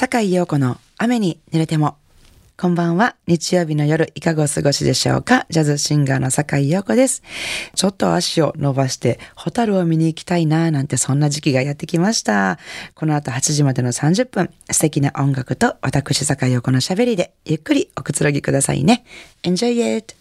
坂井陽子の雨に濡れても。こんばんは。日曜日の夜、いかがお過ごしでしょうか？ジャズシンガーの坂井陽子です。ちょっと足を伸ばして、ホタルを見に行きたいなぁなんてそんな時期がやってきました。この後8時までの30分、素敵な音楽と私坂井陽子の喋りで、ゆっくりおくつろぎくださいね。Enjoy it!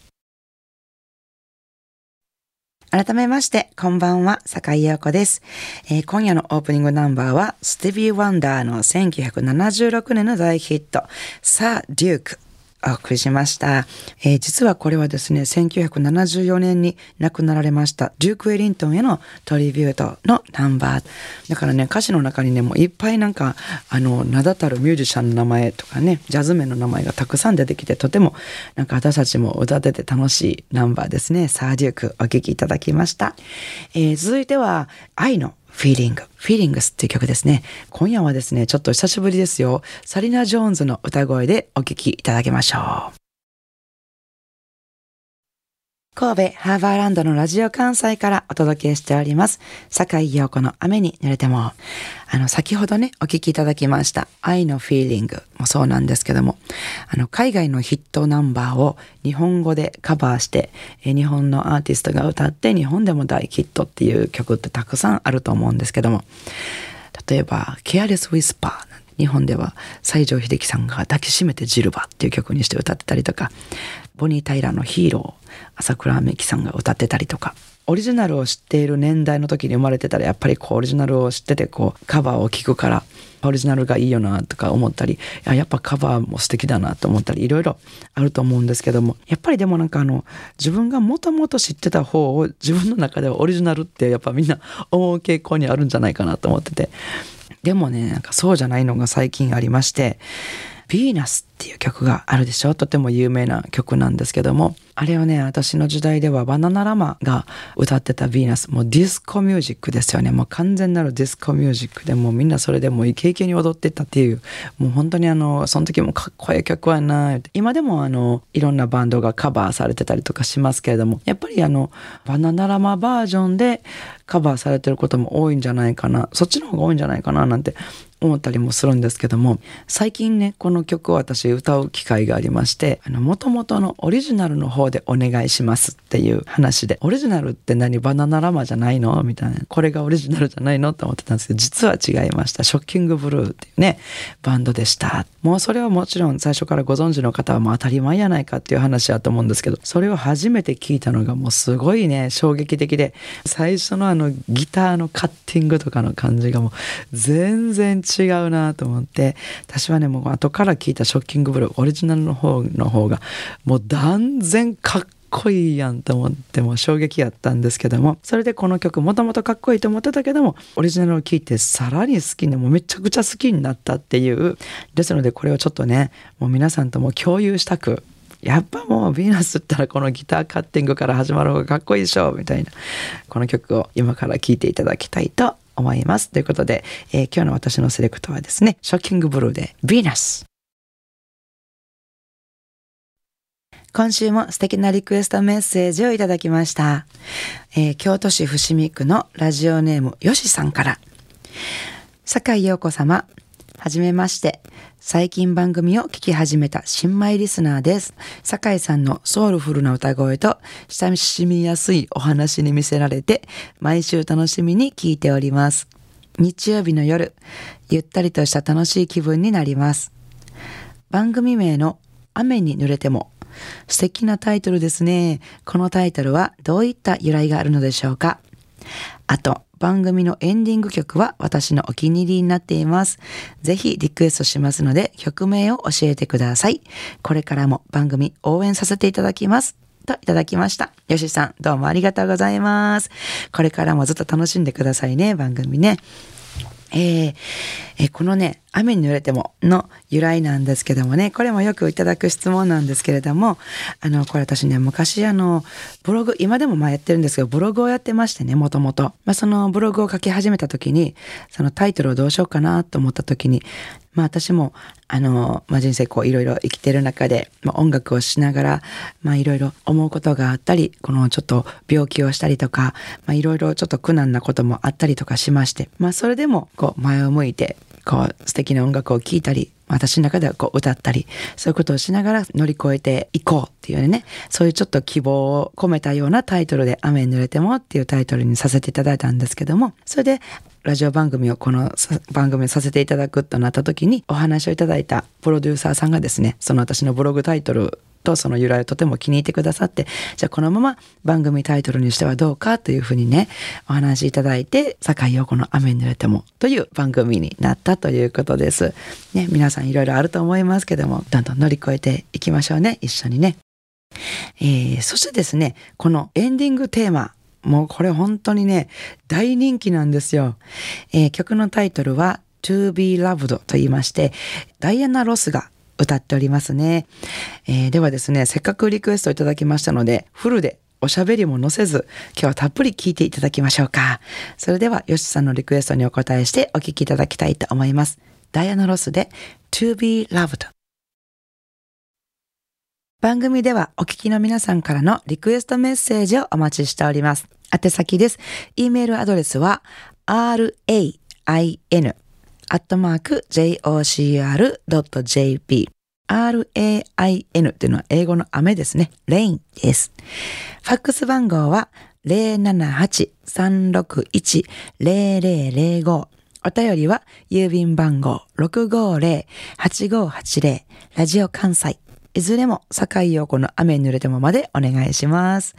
改めまして、こんばんは、坂井陽子です、えー、今夜のオープニングナンバーは、スティビー・ワンダーの1976年の大ヒット、サー・デューク。お送りしました、えー、実はこれはですね、1974年に亡くなられました、デューク・エリントンへのトリビュートのナンバー。だからね、歌詞の中にね、もういっぱいなんか、あの、名だたるミュージシャンの名前とかね、ジャズメンの名前がたくさん出てきて、とても、なんか私たちも歌ってて楽しいナンバーですね。サーデューク、お聴きいただきました。えー、続いては、愛のフィーリング、フィーリングスっていう曲ですね。今夜はですね、ちょっと久しぶりですよ。サリナ・ジョーンズの歌声でお聴きいただきましょう。神戸ハーバーランドのラジオ関西からお届けしております。坂井陽子の雨に濡れても。あの、先ほどね、お聞きいただきました。愛のフィーリングもそうなんですけども、あの、海外のヒットナンバーを日本語でカバーして、え日本のアーティストが歌って日本でも大ヒットっていう曲ってたくさんあると思うんですけども、例えば、ケアレス・ウィスパー日本では西城秀樹さんが抱きしめてジルバっていう曲にして歌ってたりとか、ボニー・タイラーのヒーロー、朝倉美樹さんが歌ってたりとか、オリジナルを知っている年代の時に生まれてたらやっぱりこうオリジナルを知っててこうカバーを聴くからオリジナルがいいよなとか思ったりややっぱカバーも素敵だなと思ったりいろいろあると思うんですけどもやっぱりでもなんかあの自分がもともと知ってた方を自分の中ではオリジナルってやっぱみんな思う傾向にあるんじゃないかなと思ってて。でもねなんかそうじゃないのが最近ありましてヴィーナスっていう曲があるでしょ。とても有名な曲なんですけども。あれはね私の時代ではバナナラマが歌ってたヴィーナス。もうディスコミュージックですよね。もう完全なるディスコミュージックでもうみんなそれでもうイケイケに踊ってたっていう。もう本当にあのその時もかっこいい曲はない。今でもあのいろんなバンドがカバーされてたりとかしますけれども。やっぱりあのバナナラマバージョンでカバーされてることも多いんじゃないかな。そっちの方が多いんじゃないかななんて思ったりもするんですけども。最近ねこの曲を私歌う機会がありましてもともとのオリジナルの方でお願いしますっていう話でオリジナルって何？バナナラマじゃないの？みたいな。これがオリジナルじゃないのと思ってたんですけど実は違いました。ショッキングブルーっていうねバンドでした。もうそれはもちろん最初からご存知の方はもう当たり前やないかっていう話だと思うんですけどそれを初めて聞いたのがもうすごいね衝撃的で最初のあのギターのカッティングとかの感じがもう全然違うなと思って私はねもう後から聞いたショッキングングブルーオリジナルの方の方がもう断然かっこいいやんと思っても衝撃やったんですけどもそれでこの曲もともとかっこいいと思ってたけどもオリジナルを聴いてさらに好きでもうめちゃくちゃ好きになったっていうですのでこれをちょっとねもう皆さんとも共有したくやっぱもうヴィーナスったらこのギターカッティングから始まる方がかっこいいでしょみたいなこの曲を今から聴いていただきたいと思います。ということで、えー、今日の私のセレクトはですね、ショッキングブルーでヴィーナス。今週も素敵なリクエストメッセージをいただきました。えー、京都市伏見区のラジオネームよしさんから。坂井陽子様、はじめまして。最近番組を聞き始めた新米リスナーです。酒井さんのソウルフルな歌声と親しみやすいお話に見せられて、毎週楽しみに聞いております。日曜日の夜、ゆったりとした楽しい気分になります。番組名の雨に濡れても素敵なタイトルですね。このタイトルはどういった由来があるのでしょうかあと、番組のエンディング曲は私のお気に入りになっています。ぜひリクエストしますので曲名を教えてください。これからも番組応援させていただきます。といただきました。よしさん、どうもありがとうございます。これからもずっと楽しんでくださいね、番組ね。えー、えー、このね、雨に濡れてもの由来なんですけどもね、これもよくいただく質問なんですけれども、あの、これ私ね、昔あの、ブログ、今でもまあやってるんですけど、ブログをやってましてね、もともと。まあそのブログを書き始めた時に、そのタイトルをどうしようかなと思った時に、まあ私も、あの、まあ人生こういろいろ生きてる中で、まあ音楽をしながら、まあいろいろ思うことがあったり、このちょっと病気をしたりとか、まあいろいろちょっと苦難なこともあったりとかしまして、まあそれでもこう前を向いて、こう素敵な音楽を聴いたり、私の中ではこう歌ったり、そういうことをしながら乗り越えていこうっていうね、そういうちょっと希望を込めたようなタイトルで雨に濡れてもっていうタイトルにさせていただいたんですけども、それでラジオ番組をこの番組をさせていただくとなった時にお話をいただいたプロデューサーさんがですね、その私のブログタイトルとその由来をとても気に入ってくださって、じゃあこのまま番組タイトルにしてはどうかというふうにね、お話しいただいて、坂井陽子の雨に濡れてもという番組になったということです。ね、皆さんいろいろあると思いますけども、どんどん乗り越えていきましょうね、一緒にね。えー、そしてですね、このエンディングテーマ、もうこれ本当にね、大人気なんですよ。えー、曲のタイトルは To Be Loved と言いまして、ダイアナ・ロスが歌っておりますね。えー、ではですね、せっかくリクエストいただきましたので、フルでおしゃべりも載せず、今日はたっぷり聞いていただきましょうか。それでは、ヨシさんのリクエストにお答えしてお聴きいただきたいと思います。ダイアナ・ロスで To Be Loved。番組ではお聞きの皆さんからのリクエストメッセージをお待ちしております。宛先です。e メールアドレスは rain アットマーク jocr.jp rain というのは英語の雨ですね。rain です。ファックス番号は078-361-0005お便りは郵便番号650-8580ラジオ関西。いずれも、坂井陽子の雨に濡れてもまでお願いします、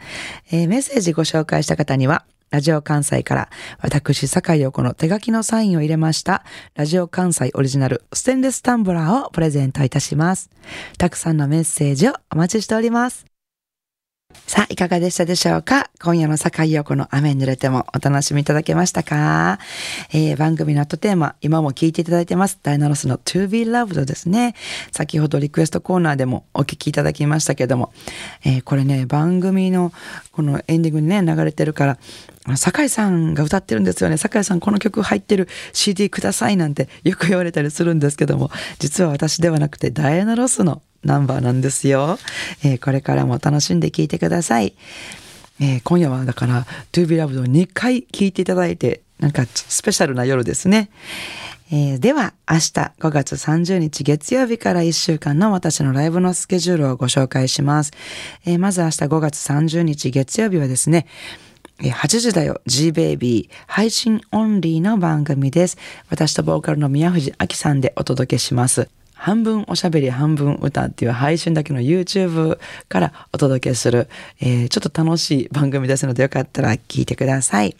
えー、メッセージご紹介した方には、ラジオ関西から私、酒井陽子の手書きのサインを入れました、ラジオ関西オリジナルステンレスタンブラーをプレゼントいたします。たくさんのメッセージをお待ちしております。さあ、いかがでしたでしょうか？今夜の坂井陽子の雨に濡れてもお楽しみいただけましたか、えー、番組の後テーマ、今も聞いていただいてます。ダイナロスの To Be Loved ですね。先ほどリクエストコーナーでもお聞きいただきましたけども、えー、これね、番組のこのエンディングにね、流れてるから、酒井さんが歌ってるんですよね。酒井さんこの曲入ってる CD くださいなんてよく言われたりするんですけども、実は私ではなくてダイナロスのナンバーなんですよ。えー、これからも楽しんで聴いてください。えー、今夜はだから To Be Loved を2回聴いていただいて、なんかスペシャルな夜ですね。えー、では明日5月30日月曜日から1週間の私のライブのスケジュールをご紹介します。えー、まず明日5月30日月曜日はですね、8時だよ G-Baby 配信オンリーの番組です。私とボーカルの宮藤明さんでお届けします。半分おしゃべり半分歌っていう配信だけの YouTube からお届けする、えー、ちょっと楽しい番組ですのでよかったら聞いてください。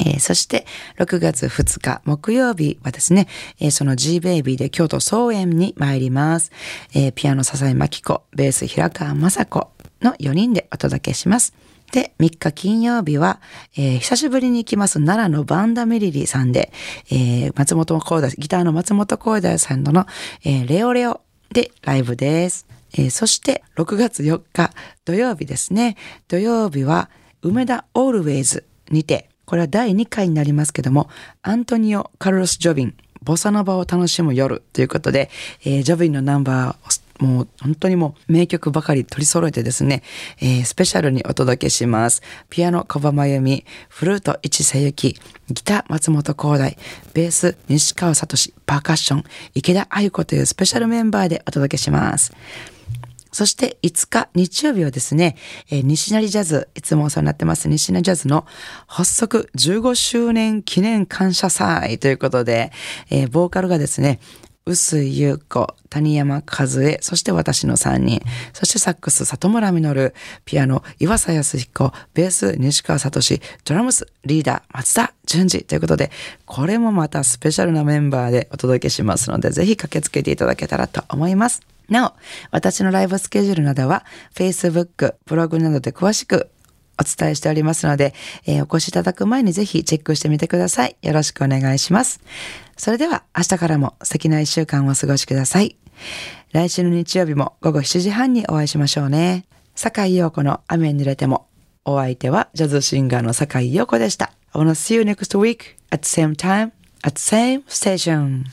えー、そして、6月2日木曜日はですね、えー、その G-Baby で京都総園に参ります。えー、ピアノ笹井真紀子、ベース平川雅子の4人でお届けします。で、3日金曜日は、えー、久しぶりに行きます奈良のバンダメリリさんで、えー、松本光大、ギターの松本光大さんとの、えー、レオレオでライブです。えー、そして6月4日土曜日ですね。土曜日は梅田オールウェイズにて、これは第2回になりますけども、アントニオ・カルロス・ジョビン、ボサノバを楽しむ夜ということで、えー、ジョビンのナンバーをもう本当にもう名曲ばかり取り揃えてですね、えー、スペシャルにお届けします。ピアノ小葉真由美、フルート市瀬幸、ギター松本光大、ベース西川聡、パーカッション池田愛子というスペシャルメンバーでお届けします。そして5日日曜日はですね、えー、西成ジャズ、いつもお世話になってます西成ジャズの発足15周年記念感謝祭ということで、えー、ボーカルがですね、臼井優子、谷山和恵、そして私の3人、そしてサックス里村実、ピアノ岩佐康彦、ベース西川聡、ドラムスリーダー松田淳二ということで、これもまたスペシャルなメンバーでお届けしますので、ぜひ駆けつけていただけたらと思います。なお、私のライブスケジュールなどは、Facebook、ブログなどで詳しくお伝えしておりますので、えー、お越しいただく前にぜひチェックしてみてください。よろしくお願いします。それでは明日からも素敵な一週間をお過ごしください。来週の日曜日も午後7時半にお会いしましょうね。坂井陽子の雨に濡れても。お相手はジャズシンガーの坂井陽子でした。I wanna see you next week at the same time at the same station.